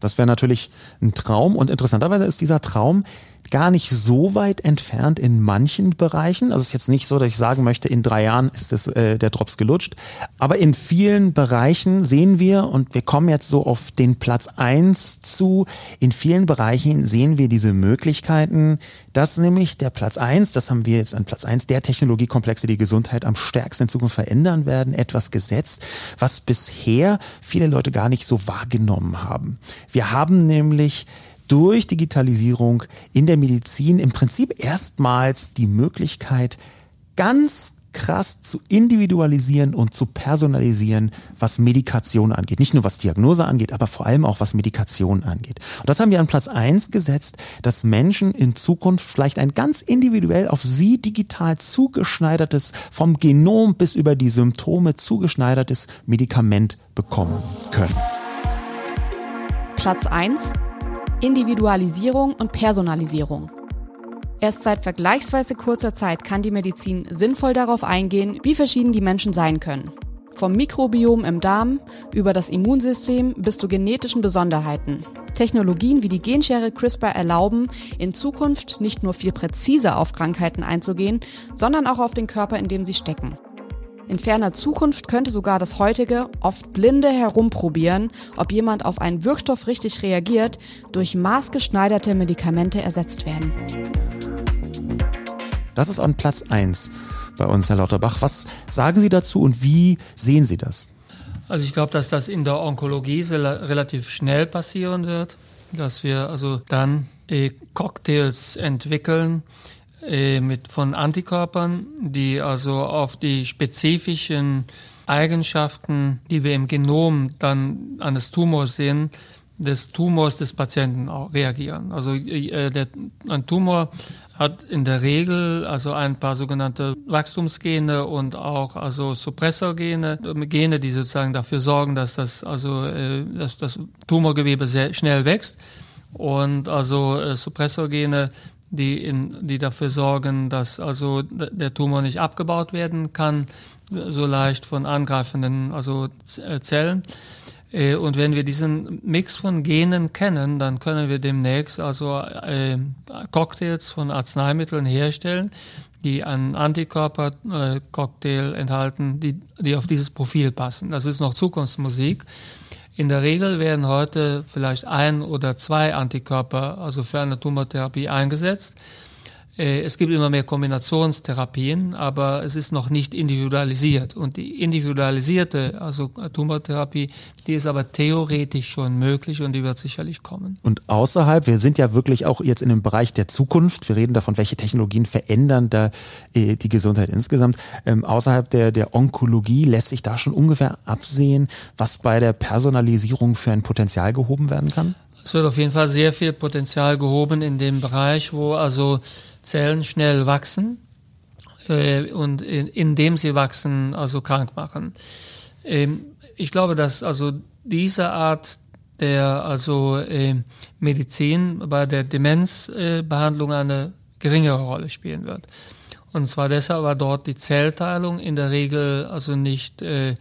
Das wäre natürlich ein Traum und interessanterweise ist dieser Traum gar nicht so weit entfernt in manchen Bereichen. Also es ist jetzt nicht so, dass ich sagen möchte, in drei Jahren ist es, äh, der Drops gelutscht. Aber in vielen Bereichen sehen wir, und wir kommen jetzt so auf den Platz eins zu, in vielen Bereichen sehen wir diese Möglichkeiten, dass nämlich der Platz eins, das haben wir jetzt an Platz eins, der Technologiekomplexe die Gesundheit am stärksten in Zukunft verändern werden, etwas gesetzt, was bisher viele Leute gar nicht so wahrgenommen haben. Wir haben nämlich durch Digitalisierung in der Medizin im Prinzip erstmals die Möglichkeit, ganz krass zu individualisieren und zu personalisieren, was Medikation angeht. Nicht nur was Diagnose angeht, aber vor allem auch was Medikation angeht. Und das haben wir an Platz eins gesetzt, dass Menschen in Zukunft vielleicht ein ganz individuell auf sie digital zugeschneidertes, vom Genom bis über die Symptome zugeschneidertes Medikament bekommen können.
Platz eins Individualisierung und Personalisierung. Erst seit vergleichsweise kurzer Zeit kann die Medizin sinnvoll darauf eingehen, wie verschieden die Menschen sein können. Vom Mikrobiom im Darm über das Immunsystem bis zu genetischen Besonderheiten. Technologien wie die Genschere CRISPR erlauben, in Zukunft nicht nur viel präziser auf Krankheiten einzugehen, sondern auch auf den Körper, in dem sie stecken. In ferner Zukunft könnte sogar das heutige, oft blinde Herumprobieren, ob jemand auf einen Wirkstoff richtig reagiert, durch maßgeschneiderte Medikamente ersetzt werden.
Das ist an Platz 1 bei uns, Herr Lauterbach. Was sagen Sie dazu und wie sehen Sie das?
Also ich glaube, dass das in der Onkologie relativ schnell passieren wird, dass wir also dann äh, Cocktails entwickeln, äh, mit, von Antikörpern, die also auf die spezifischen Eigenschaften, die wir im Genom dann eines Tumors sehen, des Tumors des Patienten auch reagieren. Also äh, der, ein Tumor hat in der Regel also ein paar sogenannte Wachstumsgene und auch also Suppressorgene, Gene, die sozusagen dafür sorgen, dass das also äh, dass das Tumorgewebe sehr schnell wächst und also äh, Suppressorgene die, in, die dafür sorgen, dass also der Tumor nicht abgebaut werden kann, so leicht von angreifenden also äh, Zellen. Äh, und wenn wir diesen Mix von Genen kennen, dann können wir demnächst also äh, Cocktails von Arzneimitteln herstellen, die einen Antikörpercocktail enthalten, die, die auf dieses Profil passen. Das ist noch Zukunftsmusik. In der Regel werden heute vielleicht ein oder zwei Antikörper, also für eine Tumortherapie eingesetzt. Äh, es gibt immer mehr Kombinationstherapien, aber es ist noch nicht individualisiert. Und die individualisierte, also Tumortherapie, die ist aber theoretisch schon möglich und die wird sicherlich kommen.
Und außerhalb, wir sind ja wirklich auch jetzt in dem Bereich der Zukunft. Wir reden davon, welche Technologien verändern da äh, die Gesundheit insgesamt. Ähm, außerhalb der, der Onkologie lässt sich da schon ungefähr absehen, was bei der Personalisierung für ein Potenzial gehoben werden kann?
Es wird auf jeden Fall sehr viel Potenzial gehoben in dem Bereich, wo also Zellen schnell wachsen äh, und in, indem sie wachsen, also krank machen. Ähm, ich glaube, dass also diese Art der also äh, Medizin bei der Demenzbehandlung eine geringere Rolle spielen wird. Und zwar deshalb, weil dort die Zellteilung in der Regel also nicht äh,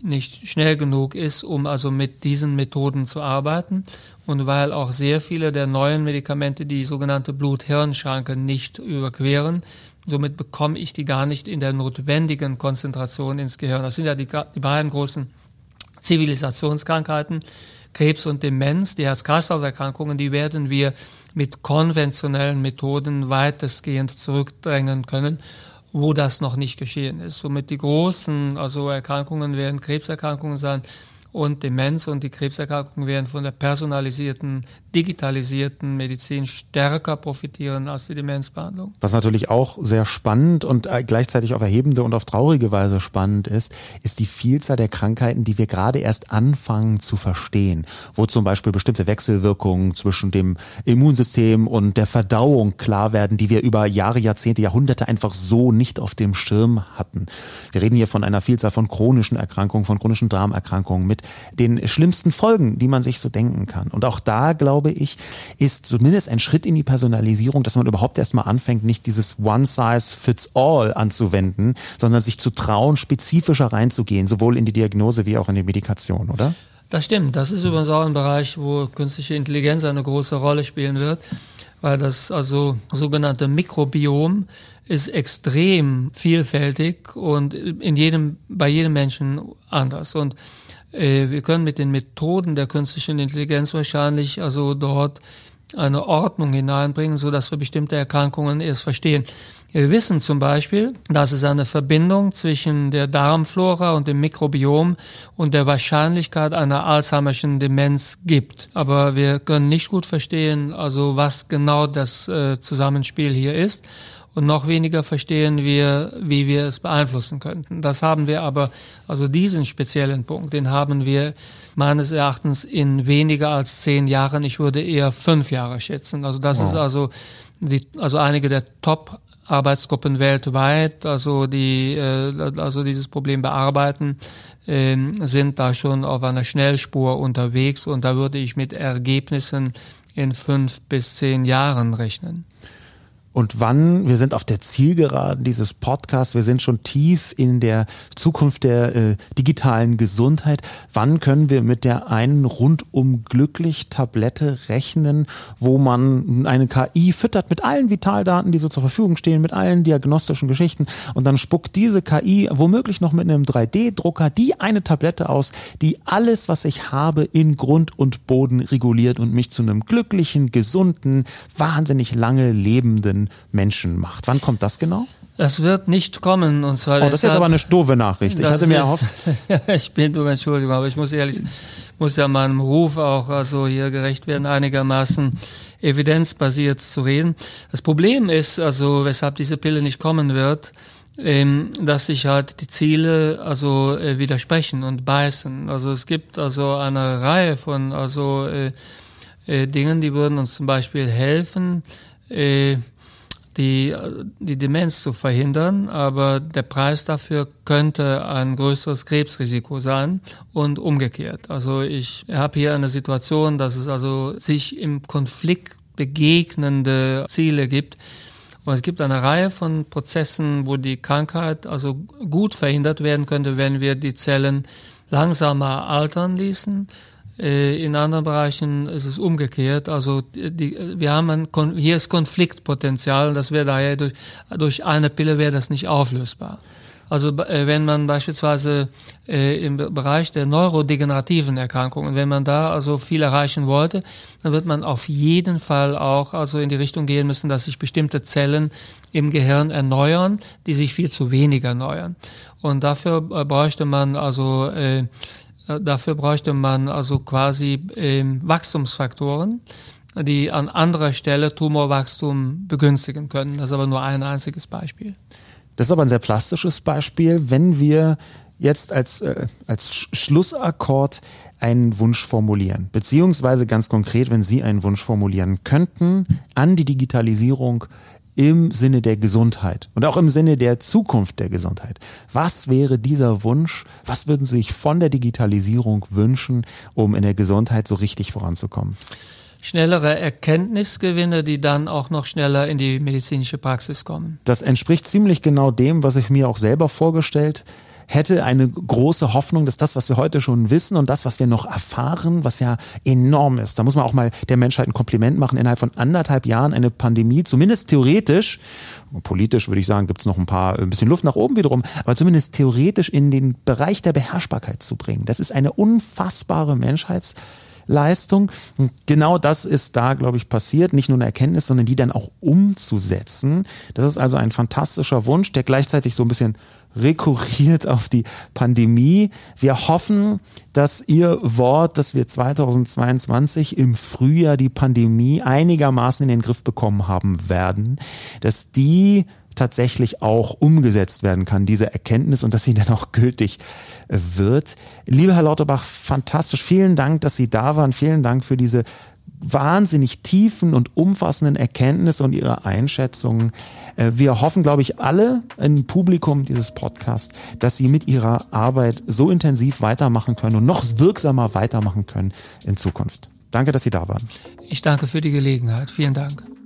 nicht schnell genug ist, um also mit diesen Methoden zu arbeiten und weil auch sehr viele der neuen Medikamente die sogenannte Blut-Hirn-Schranke nicht überqueren. Somit bekomme ich die gar nicht in der notwendigen Konzentration ins Gehirn. Das sind ja die, die beiden großen Zivilisationskrankheiten, Krebs und Demenz, die Herz-Kreislauf-Erkrankungen, die werden wir mit konventionellen Methoden weitestgehend zurückdrängen können wo das noch nicht geschehen ist. Somit die großen also Erkrankungen werden Krebserkrankungen sein, und Demenz und die Krebserkrankungen werden von der personalisierten, digitalisierten Medizin stärker profitieren als die Demenzbehandlung.
Was natürlich auch sehr spannend und äh, gleichzeitig auf erhebende und auf traurige Weise spannend ist, ist die Vielzahl der Krankheiten, die wir gerade erst anfangen zu verstehen, wo zum Beispiel bestimmte Wechselwirkungen zwischen dem Immunsystem und der Verdauung klar werden, die wir über Jahre, Jahrzehnte, Jahrhunderte einfach so nicht auf dem Schirm hatten. Wir reden hier von einer Vielzahl von chronischen Erkrankungen, von chronischen Darmerkrankungen mit mit den schlimmsten Folgen, die man sich so denken kann. Und auch da, glaube ich, ist zumindest ein Schritt in die Personalisierung, dass man überhaupt erstmal anfängt, nicht dieses One Size Fits All anzuwenden, sondern sich zu trauen, spezifischer reinzugehen, sowohl in die Diagnose wie auch in die Medikation, oder?
Das stimmt. Das ist übrigens auch ein Bereich, wo künstliche Intelligenz eine große Rolle spielen wird, weil das also sogenannte Mikrobiom ist extrem vielfältig und in jedem, bei jedem Menschen anders. Und wir können mit den Methoden der künstlichen Intelligenz wahrscheinlich also dort eine Ordnung hineinbringen, so dass wir bestimmte Erkrankungen erst verstehen. Wir wissen zum Beispiel, dass es eine Verbindung zwischen der Darmflora und dem Mikrobiom und der Wahrscheinlichkeit einer Alzheimerschen Demenz gibt. Aber wir können nicht gut verstehen, also was genau das äh, Zusammenspiel hier ist und noch weniger verstehen wir, wie wir es beeinflussen könnten. Das haben wir aber, also diesen speziellen Punkt, den haben wir meines Erachtens in weniger als zehn Jahren, ich würde eher fünf Jahre schätzen. Also das wow. ist also die, also einige der Top Arbeitsgruppen weltweit, also die äh, also dieses Problem bearbeiten, äh, sind da schon auf einer Schnellspur unterwegs und da würde ich mit Ergebnissen in fünf bis zehn Jahren rechnen
und wann, wir sind auf der Zielgeraden dieses Podcasts, wir sind schon tief in der Zukunft der äh, digitalen Gesundheit. Wann können wir mit der einen rundum glücklich Tablette rechnen, wo man eine KI füttert mit allen Vitaldaten, die so zur Verfügung stehen, mit allen diagnostischen Geschichten und dann spuckt diese KI womöglich noch mit einem 3D-Drucker die eine Tablette aus, die alles, was ich habe, in Grund und Boden reguliert und mich zu einem glücklichen, gesunden, wahnsinnig lange lebenden Menschen macht. Wann kommt das genau?
Das wird nicht kommen und zwar.
Oh, das ist aber eine doofe Nachricht. Ich hatte mir erhofft.
ich bin um Entschuldigung, aber ich muss ehrlich, muss ja meinem Ruf auch also hier gerecht werden, einigermaßen evidenzbasiert zu reden. Das Problem ist also, weshalb diese Pille nicht kommen wird, ähm, dass sich halt die Ziele also äh, widersprechen und beißen. Also es gibt also eine Reihe von also äh, äh, Dingen, die würden uns zum Beispiel helfen. Äh, die, die Demenz zu verhindern, aber der Preis dafür könnte ein größeres Krebsrisiko sein und umgekehrt. Also ich habe hier eine Situation, dass es also sich im Konflikt begegnende Ziele gibt. Und es gibt eine Reihe von Prozessen, wo die Krankheit also gut verhindert werden könnte, wenn wir die Zellen langsamer altern ließen in anderen Bereichen ist es umgekehrt. Also die, wir haben ein, hier ist Konfliktpotenzial, das wäre daher durch, durch eine Pille wäre das nicht auflösbar. Also äh, wenn man beispielsweise äh, im Bereich der neurodegenerativen Erkrankungen, wenn man da also viel erreichen wollte, dann wird man auf jeden Fall auch also in die Richtung gehen müssen, dass sich bestimmte Zellen im Gehirn erneuern, die sich viel zu wenig erneuern. Und dafür äh, bräuchte man also äh, dafür bräuchte man also quasi äh, Wachstumsfaktoren die an anderer Stelle Tumorwachstum begünstigen können. Das ist aber nur ein einziges Beispiel.
Das ist aber ein sehr plastisches Beispiel. Wenn wir jetzt als, äh, als Schlussakkord einen Wunsch formulieren, beziehungsweise ganz konkret, wenn Sie einen Wunsch formulieren könnten an die Digitalisierung im Sinne der Gesundheit und auch im Sinne der Zukunft der Gesundheit. Was wäre dieser Wunsch? Was würden Sie sich von der Digitalisierung wünschen, um in der Gesundheit so richtig voranzukommen?
schnellere Erkenntnisgewinne, die dann auch noch schneller in die medizinische Praxis kommen.
Das entspricht ziemlich genau dem, was ich mir auch selber vorgestellt hätte eine große Hoffnung, dass das, was wir heute schon wissen und das, was wir noch erfahren, was ja enorm ist, da muss man auch mal der Menschheit ein Kompliment machen, innerhalb von anderthalb Jahren eine Pandemie, zumindest theoretisch, politisch würde ich sagen, gibt es noch ein paar, ein bisschen Luft nach oben wiederum, aber zumindest theoretisch in den Bereich der Beherrschbarkeit zu bringen. Das ist eine unfassbare Menschheits- Leistung. Und genau das ist da, glaube ich, passiert. Nicht nur eine Erkenntnis, sondern die dann auch umzusetzen. Das ist also ein fantastischer Wunsch, der gleichzeitig so ein bisschen rekurriert auf die Pandemie. Wir hoffen, dass Ihr Wort, dass wir 2022 im Frühjahr die Pandemie einigermaßen in den Griff bekommen haben werden, dass die tatsächlich auch umgesetzt werden kann, diese Erkenntnis und dass sie dann auch gültig wird. Lieber Herr Lauterbach, fantastisch. Vielen Dank, dass Sie da waren. Vielen Dank für diese wahnsinnig tiefen und umfassenden Erkenntnisse und Ihre Einschätzungen. Äh, wir hoffen, glaube ich, alle im Publikum dieses Podcasts, dass Sie mit Ihrer Arbeit so intensiv weitermachen können und noch wirksamer weitermachen können in Zukunft. Danke, dass Sie da waren.
Ich danke für die Gelegenheit. Vielen Dank.